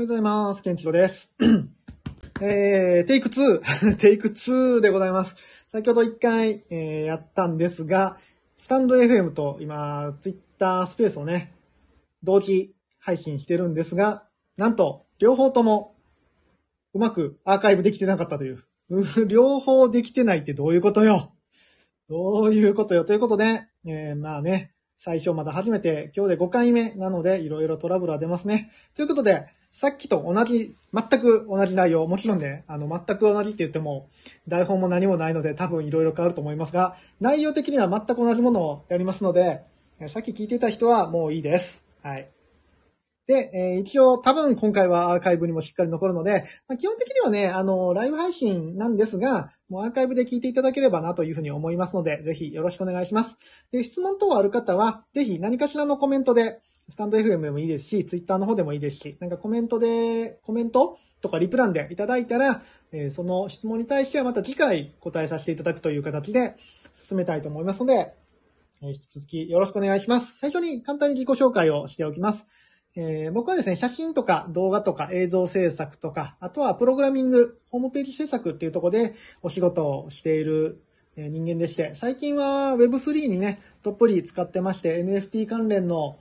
おはようございます。ケンチロです。えー、テイク2、テイク2でございます。先ほど1回、えーやったんですが、スタンド FM と今、ツイッタースペースをね、同時配信してるんですが、なんと、両方とも、うまくアーカイブできてなかったという。う 両方できてないってどういうことよどういうことよということで、えーまあね、最初まだ初めて、今日で5回目なので、いろいろトラブルは出ますね。ということで、さっきと同じ、全く同じ内容、もちろんね、あの、全く同じって言っても、台本も何もないので、多分いろいろ変わると思いますが、内容的には全く同じものをやりますので、さっき聞いていた人はもういいです。はい。で、えー一応多分今回はアーカイブにもしっかり残るので、まあ、基本的にはね、あの、ライブ配信なんですが、もうアーカイブで聞いていただければなというふうに思いますので、ぜひよろしくお願いします。で、質問等ある方は、ぜひ何かしらのコメントで、スタンド FM でもいいですし、ツイッターの方でもいいですし、なんかコメントで、コメントとかリプランでいただいたら、えーその質問に対してはまた次回答えさせていただくという形で進めたいと思いますので、えー引き続きよろしくお願いします。最初に簡単に自己紹介をしておきます。えー僕はですね、写真とか動画とか映像制作とか、あとはプログラミング、ホームページ制作っていうところでお仕事をしている人間でして、最近は Web3 にね、どっぷり使ってまして、NFT 関連の、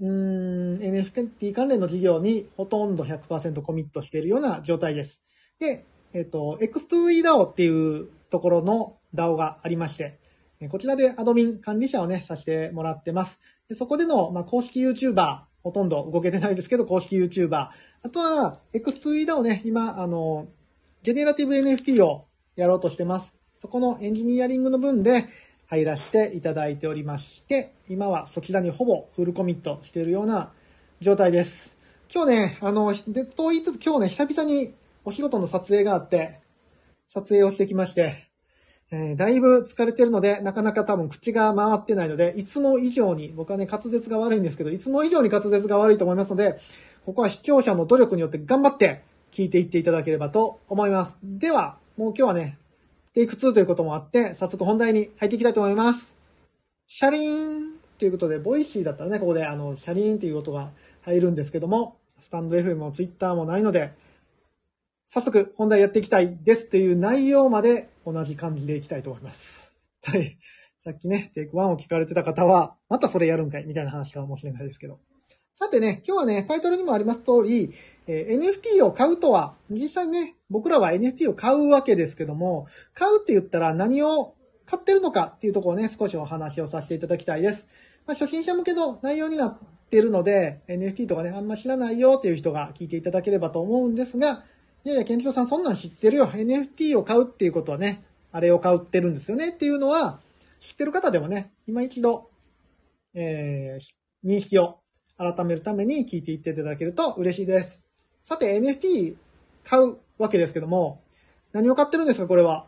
うん、NFT 関連の事業にほとんど100%コミットしているような状態です。で、えっ、と、X2EDAO っていうところの DAO がありまして、こちらでアドミン管理者をね、させてもらってます。でそこでの、まあ、公式 YouTuber、ほとんど動けてないですけど、公式 YouTuber。あとは、X2EDAO をね、今、あの、ジェネラティブ NFT をやろうとしてます。そこのエンジニアリングの分で入らせていただいておりまして、今はそちらにほぼフルコミットしているような状態です。今日ね、あの、でと言いつつ今日ね、久々にお仕事の撮影があって、撮影をしてきまして、えーだいぶ疲れてるので、なかなか多分口が回ってないので、いつも以上に、僕はね、滑舌が悪いんですけど、いつも以上に滑舌が悪いと思いますので、ここは視聴者の努力によって頑張って聞いていっていただければと思います。では、もう今日はね、テイク2ということもあって、早速本題に入っていきたいと思います。シャリーンということで、 Voicy だったらね、ここであの、シャリーンという音が入るんですけども、 stand.fm も Twitter もないので、早速本題やっていきたいですという内容まで同じ感じでいきたいと思います。はい。さっきね、テイク1を聞かれてた方は、またそれやるんかいみたいな話かもしれないですけど。さてね、今日はね、タイトルにもあります通り、え NFT を買うとは、実際ね、僕らは NFT を買うわけですけども、買うって言ったら何を買ってるのかっていうところをね、少しお話をさせていただきたいです。まあ、初心者向けの内容になってるので、NFT とかね、あんま知らないよっていう人が聞いていただければと思うんですが、いやいや、ケンチロさんそんなん知ってるよ。NFT を買うっていうことはね、あれを買うってるんですよねっていうのは、知ってる方でもね、今一度、えー認識を改めるために聞いていっていただけると嬉しいです。さて、NFT 買うわけですけども、何を買ってるんですか、これは？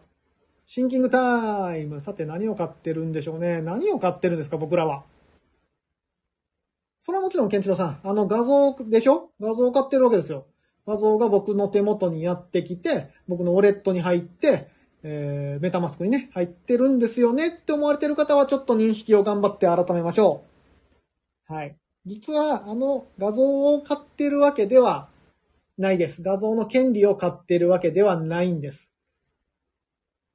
シンキングタイム。さて、何を買ってるんでしょうね。何を買ってるんですか、僕らは？それはもちろん、ケンチロさん。あの画像でしょ？画像を買ってるわけですよ。画像が僕の手元にやってきて、僕のウォレットに入って、えー、メタマスクにね、入ってるんですよねって思われてる方はちょっと認識を頑張って改めましょう。はい。実は、あの画像を買ってるわけではないです。画像の権利を買ってるわけではないんです。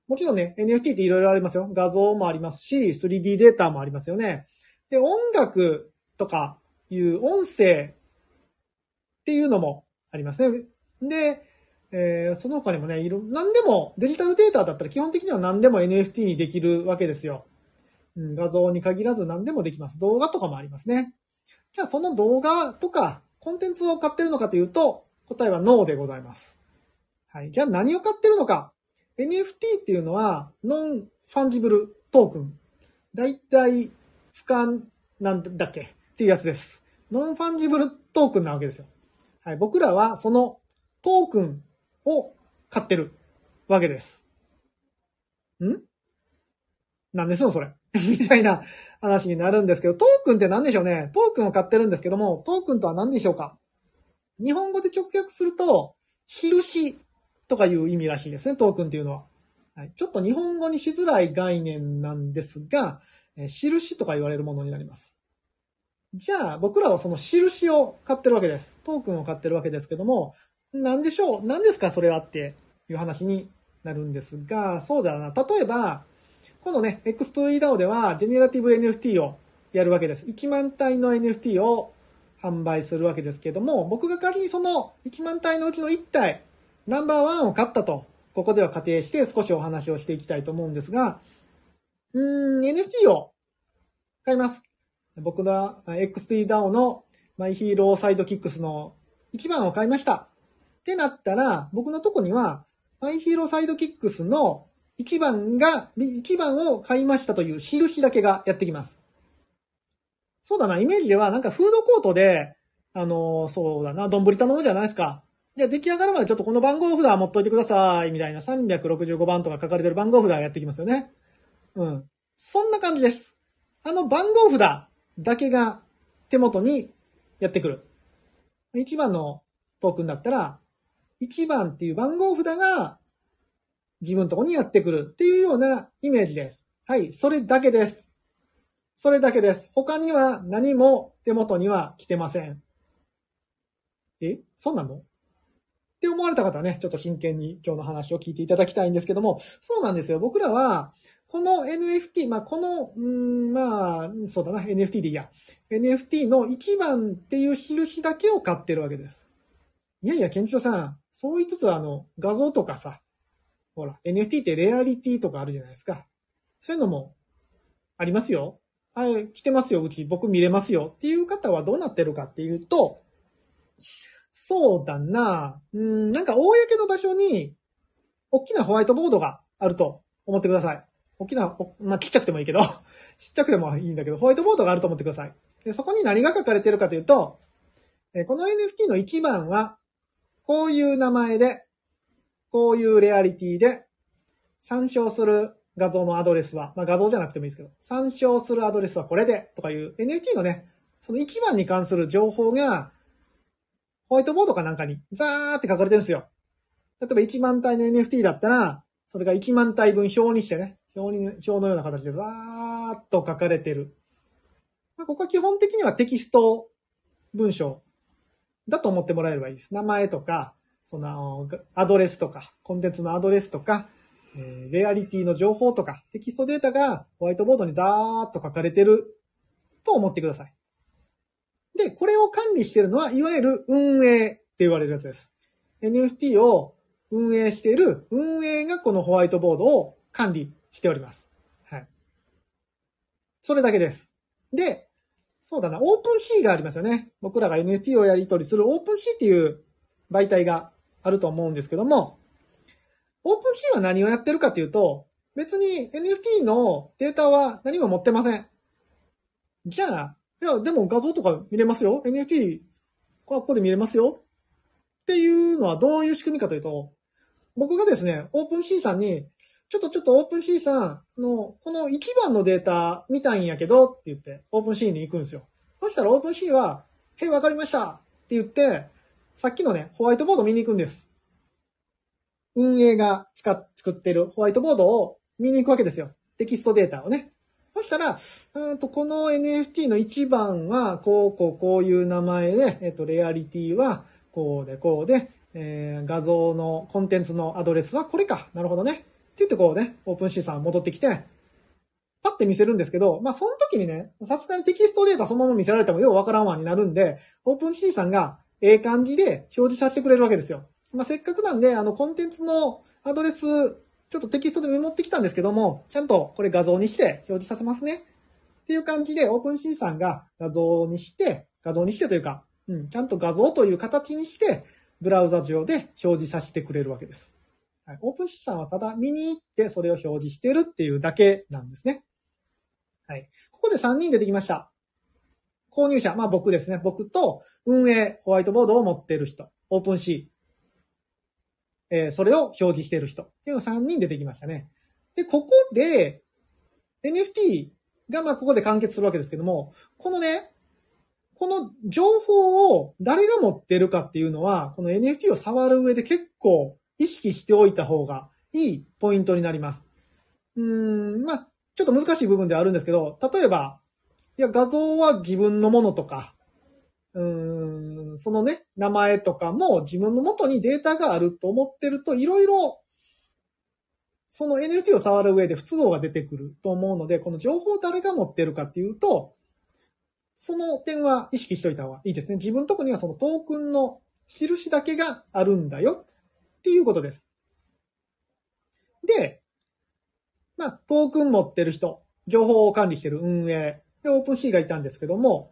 もちろんね、NFT っていろいろありますよ。画像もありますし、3D データもありますよね。で、音楽とかいう音声っていうのもありますね。で、えーその他にもね、いろ、何でも、デジタルデータだったら基本的には何でも NFT にできるわけですよ。うん、画像に限らず何でもできます。動画とかもありますね。じゃあその動画とかコンテンツを買ってるのかというと、答えはノーでございます。はい。じゃあ何を買ってるのか。NFT っていうのは、 non-fungible token。代替不可なんだっけ？っていうやつです。 non-fungible token なわけですよ。はい。僕らはそのトークンを買ってるわけです。ん？なんですよ、それ？みたいな話になるんですけど、トークンって何でしょうね？トークンを買ってるんですけども、トークンとは何でしょうか？日本語で直訳すると、印とかいう意味らしいですね、トークンっていうのは。はい、ちょっと日本語にしづらい概念なんですが、えー印とか言われるものになります。じゃあ、僕らはその印を買ってるわけです。トークンを買ってるわけですけども、なんでしょう？何ですかそれはっていう話になるんですが、そうだな。例えば、このね、X2EDAO では、ジェネラティブ NFT をやるわけです。1万体の NFT を販売するわけですけども、僕が仮にその1万体のうちの1体、ナンバーワンを買ったと、ここでは仮定して少しお話をしていきたいと思うんですが、うーん、NFT を買います。僕の X3DAO のマイヒーローサイドキックスの1番を買いました。ってなったら、僕のとこには、マイヒーローサイドキックスの1番が、1番を買いましたという印だけがやってきます。そうだな、イメージではなんかフードコートで、あの、そうだな、丼頼むじゃないですか。じゃあ出来上がるまでちょっとこの番号札持っといてください、みたいな365番とか書かれてる番号札やってきますよね。うん。そんな感じです。あの番号札だけが手元にやってくる。1番のトークンだったら、1番っていう番号札が自分のとこにやってくるっていうようなイメージです。はい、それだけです。それだけです。他には何も手元には来てません。え？そうなの？って思われた方はね、ちょっと真剣に今日の話を聞いていただきたいんですけども、そうなんですよ。僕らは、この NFT、まあ、この、うん、まあ、そうだな、NFT でいいや。NFT の1番っていう印だけを買ってるわけです。いやいや、ケンチロさん、そう言いつつあの、画像とかさ、ほら、NFT ってレアリティとかあるじゃないですか。そういうのもありますよ。あれ、来てますよ、うち、僕見れますよっていう方はどうなってるかっていうと、そうだなうん、なんか公の場所に、大きなホワイトボードがあると思ってください。大きな、まあ、ちっちゃくてもいいけど、ちっちゃくてもいいんだけど、ホワイトボードがあると思ってください。でそこに何が書かれてるかというと、えこの NFT の1番は、こういう名前で、こういうレアリティで、参照する画像のアドレスは、まあ画像じゃなくてもいいですけど、参照するアドレスはこれで、とかいう NFT のね、その1番に関する情報が、ホワイトボードかなんかにザーって書かれてるんですよ。例えば1万体の NFT だったら、それが1万体分表にしてね、表に、表のような形でザーっと書かれてる。まあ、ここは基本的にはテキスト文章だと思ってもらえればいいです。名前とか、その、アドレスとか、コンテンツのアドレスとか、えー、レアリティの情報とか、テキストデータがホワイトボードにザーっと書かれてると思ってください。で、これを管理しているのは、いわゆる運営って言われるやつです。NFT を運営している運営がこのホワイトボードを管理しております。はい。それだけです。で、そうだな、 OpenSea がありますよね。僕らが NFT をやり取りする OpenSea っていう媒体があると思うんですけども、 OpenSea は何をやってるかっていうと、別に NFT のデータは何も持ってません。じゃあ、いや、でも画像とか見れますよ ?NFT、ここで見れますよっていうのはどういう仕組みかというと、僕がですね、 OpenSea さんに、ちょっとちょっと OpenSea さん、あの、この1番のデータ見たいんやけどって言って、 OpenSea に行くんですよ。そしたら OpenSea は、へい、わかりましたって言って、さっきのね、ホワイトボード見に行くんです。運営が使っ、作ってるホワイトボードを見に行くわけですよ。テキストデータをね。そしたら、うんとこの NFT の1番は、こう、こう、こういう名前で、えっと、レアリティは、こうで、こうで、えー、画像のコンテンツのアドレスはこれか。なるほどね。って言ってこうね、 OpenSea さん戻ってきて、パッて見せるんですけど、まあ、その時にね、さすがにテキストデータそのまま見せられてもようわからんわになるんで、 OpenSea さんが、ええ感じで表示させてくれるわけですよ。まあ、せっかくなんで、あの、コンテンツのアドレス、ちょっとテキストでメモってきたんですけども、ちゃんとこれ画像にして表示させますね。っていう感じで、 OpenSea さんが画像にして、画像にしてというか、うん、ちゃんと画像という形にして、ブラウザ上で表示させてくれるわけです。はい、 OpenSea さんはただ見に行ってそれを表示してるっていうだけなんですね。はい。ここで3人出てきました。購入者、まあ僕ですね。僕と運営、ホワイトボードを持ってる人、 OpenSea、えー、それを表示している人っていうの3人出てきましたね。で、ここで NFT がまあここで完結するわけですけども、このね、この情報を誰が持ってるかっていうのは、この NFT を触る上で結構意識しておいた方がいいポイントになります。うーん、まあ、ちょっと難しい部分ではあるんですけど、例えば、いや、画像は自分のものとか、うん、そのね、名前とかも自分の元にデータがあると思ってると、いろいろ、その NFT を触る上で不都合が出てくると思うので、この情報を誰が持ってるかっていうと、その点は意識しといた方がいいですね。自分のとこにはそのトークンの印だけがあるんだよっていうことです。で、まあ、トークン持ってる人、情報を管理してる運営、で、 OpenSea がいたんですけども、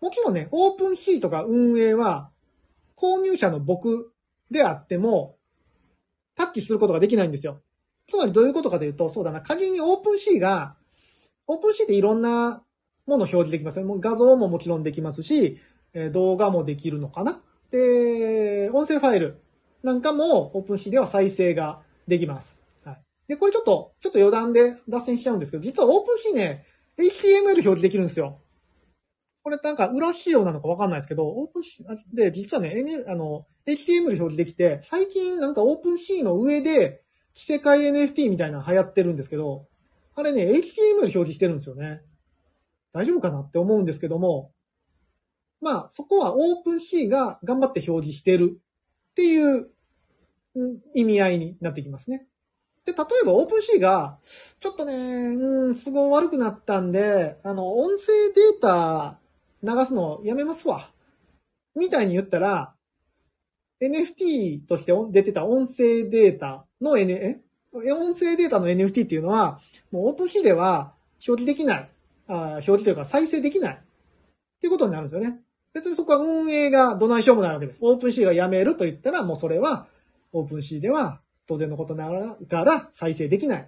もちろんね、 OpenSea とか運営は、購入者の僕であっても、タッチすることができないんですよ。つまりどういうことかというと、そうだな、仮に OpenSea が、 OpenSea っていろんなものを表示できますよ。もう画像ももちろんできますし、動画もできるのかなで、音声ファイルなんかも OpenSea では再生ができます。はい。で、これちょっと、ちょっと余談で脱線しちゃうんですけど、実は OpenSea ね、HTML 表示できるんですよ。これなんか裏仕様なのかわかんないですけど、 OpenSea、で、実はね、N、あの、HTML 表示できて、最近なんか OpenSea の上で、着せ替え NFT みたいなの流行ってるんですけど、あれね、HTML 表示してるんですよね。大丈夫かなって思うんですけども、まあ、そこは OpenSea が頑張って表示してるっていう意味合いになってきますね。で、例えば OpenSea が、ちょっとね、うん、都合悪くなったんで、あの、音声データ流すのやめますわ。みたいに言ったら、NFT として出てた音声データの N、え？音声データの NFT っていうのは、もう OpenSea では表示できない。あ表示というか再生できない。っていうことになるんですよね。別にそこは運営がどないしようもないわけです。 OpenSea がやめると言ったら、もうそれは、 OpenSea では当然のことながら再生できないっ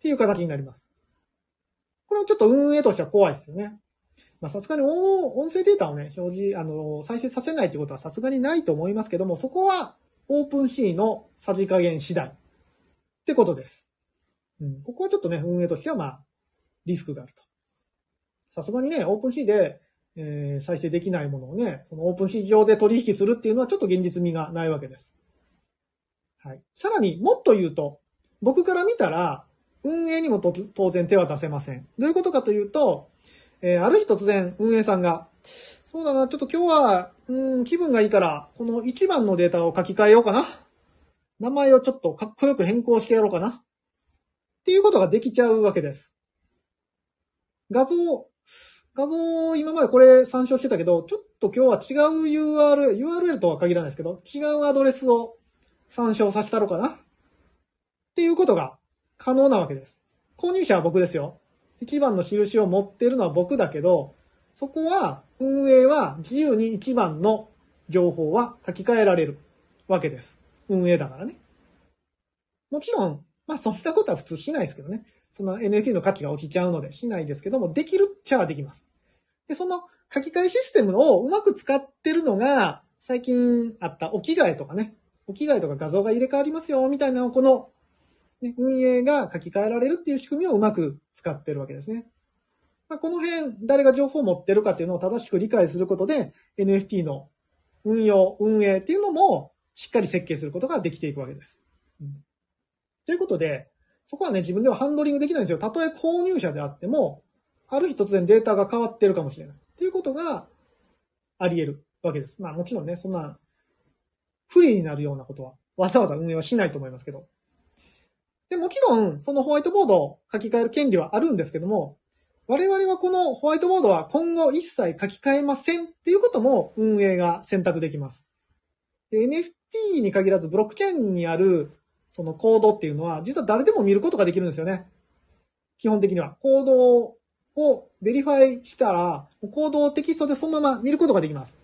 ていう形になります。これはちょっと運営としては怖いですよね。まあさすがに音声データをね、表示、あの、再生させないってことはさすがにないと思いますけども、そこは OpenSea のさじ加減次第ってことです。うん、ここはちょっとね、運営としてはまあ、リスクがあると。さすがにね、 OpenSea で、えー、再生できないものをね、その OpenSea 上で取引するっていうのはちょっと現実味がないわけです。はい。さらにもっと言うと、僕から見たら、運営にも当然手は出せません。どういうことかというと、えー、ある日突然運営さんが、そうだな、ちょっと今日は、うん、気分がいいから、この1番のデータを書き換えようかな。名前をちょっとかっこよく変更してやろうかな。っていうことができちゃうわけです。画像、画像、今までこれ参照してたけど、ちょっと今日は違う URL、URL とは限らないですけど、違うアドレスを参照させたろかなっていうことが可能なわけです。購入者は僕ですよ。一番の印を持ってるのは僕だけど、そこは運営は自由に一番の情報は書き換えられるわけです。運営だからね。もちろん、まあそんなことは普通しないですけどね。その NFT の価値が落ちちゃうのでしないですけども、できるっちゃできます。で、その書き換えシステムをうまく使ってるのが、最近あったお着替えとかね、お着替えとか画像が入れ替わりますよ、みたいなこの、ね、運営が書き換えられるっていう仕組みをうまく使ってるわけですね。まあ、この辺、誰が情報を持ってるかっていうのを正しく理解することで、NFT の運用、運営っていうのもしっかり設計することができていくわけです。うん、ということで、そこはね、自分ではハンドリングできないんですよ。たとえ購入者であっても、ある日突然データが変わってるかもしれない。っていうことがあり得るわけです。まあもちろんね、そんな不利になるようなことは、わざわざ運営はしないと思いますけど。で、もちろん、そのホワイトボードを書き換える権利はあるんですけども、我々はこのホワイトボードは今後一切書き換えませんっていうことも運営が選択できます。NFT に限らずブロックチェーンにあるそのコードっていうのは実は誰でも見ることができるんですよね。基本的には。コードをベリファイしたら、コードをテキストでそのまま見ることができます。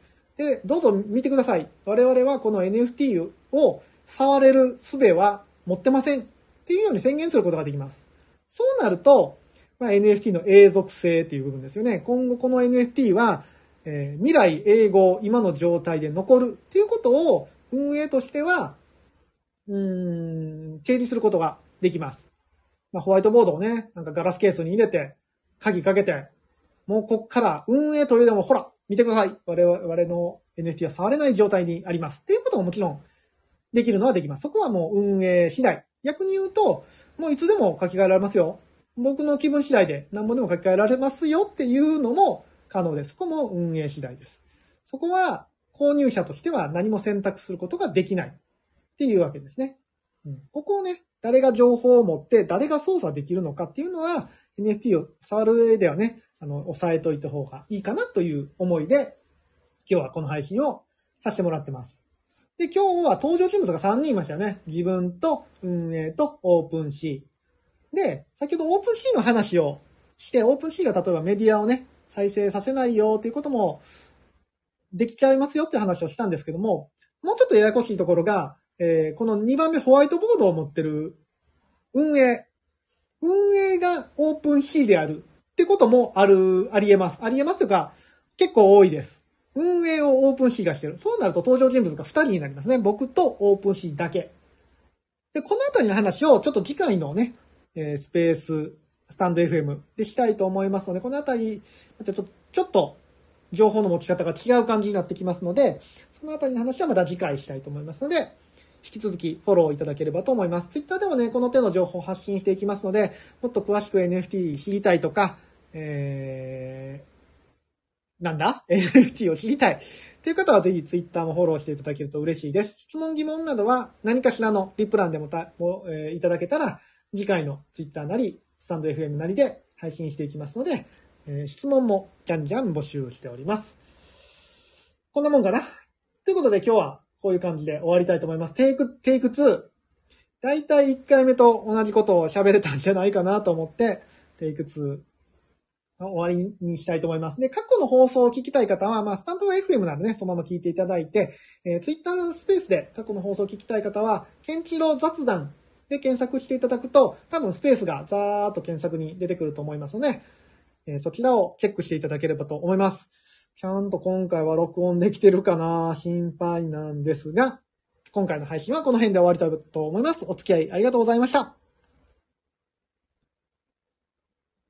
で、どうぞ見てください。我々はこの NFT を触れる術は持ってません。っていうように宣言することができます。そうなると、まあ、NFT の永続性っていう部分ですよね。今後この NFT は、えー、未来永劫今の状態で残るっていうことを運営としては、うん、提示することができます。まあ、ホワイトボードをね、なんかガラスケースに入れて、鍵かけて、もうこっから運営というでもほら、見てください。我々の NFT は触れない状態にあります。っていうことももちろんできるのはできます。そこはもう運営次第。逆に言うと、もういつでも書き換えられますよ。僕の気分次第で何本でも書き換えられますよっていうのも可能です。そこも運営次第です。そこは購入者としては何も選択することができないっていうわけですね。うん、ここをね、誰が情報を持って誰が操作できるのかっていうのは NFT を触る上ではね、あの、押さえといた方がいいかなという思いで今日はこの配信をさせてもらってます。で、今日は登場人物が3人いましたよね。自分と運営と OpenSea。で、先ほど OpenSea の話をして、 OpenSea が例えばメディアをね、再生させないよということもできちゃいますよっていう話をしたんですけども、もうちょっとややこしいところが、えー、この2番目ホワイトボードを持ってる運営。運営が OpenSea であるってこともある、あり得ます。あり得ますというか、結構多いです。運営を OpenSea がしてる。そうなると登場人物が2人になりますね。僕と OpenSea だけ。で、このあたりの話をちょっと次回のね、えー、スペース、 stand.fm でしたいと思いますので、このあたり、ちょっと、ちょっと、情報の持ち方が違う感じになってきますので、そのあたりの話はまた次回したいと思いますので、引き続きフォローいただければと思います。Twitter でもね、この手の情報を発信していきますので、もっと詳しく NFT 知りたいとか、えー、なんだ ?NFT を知りたい。という方はぜひ Twitter もフォローしていただけると嬉しいです。質問疑問などは何かしらのリプランでもたも、えー、いただけたら、次回の Twitter なり、スタンド FM なりで配信していきますので、えー、質問もじゃんじゃん募集しております。こんなもんかな？ということで今日はこういう感じで終わりたいと思います。テイク、テイク2。だいたい1回目と同じことを喋れたんじゃないかなと思って、テイク2の終わりにしたいと思います。で、過去の放送を聞きたい方は、まあ、スタンド FM ならね、そのまま聞いていただいて、えー、Twitter スペースで過去の放送を聞きたい方は、ケンチロ雑談で検索していただくと、多分スペースがザーっと検索に出てくると思いますので、えー、そちらをチェックしていただければと思います。ちゃんと今回は録音できてるかな？心配なんですが、今回の配信はこの辺で終わりたいと思います。お付き合いありがとうございました。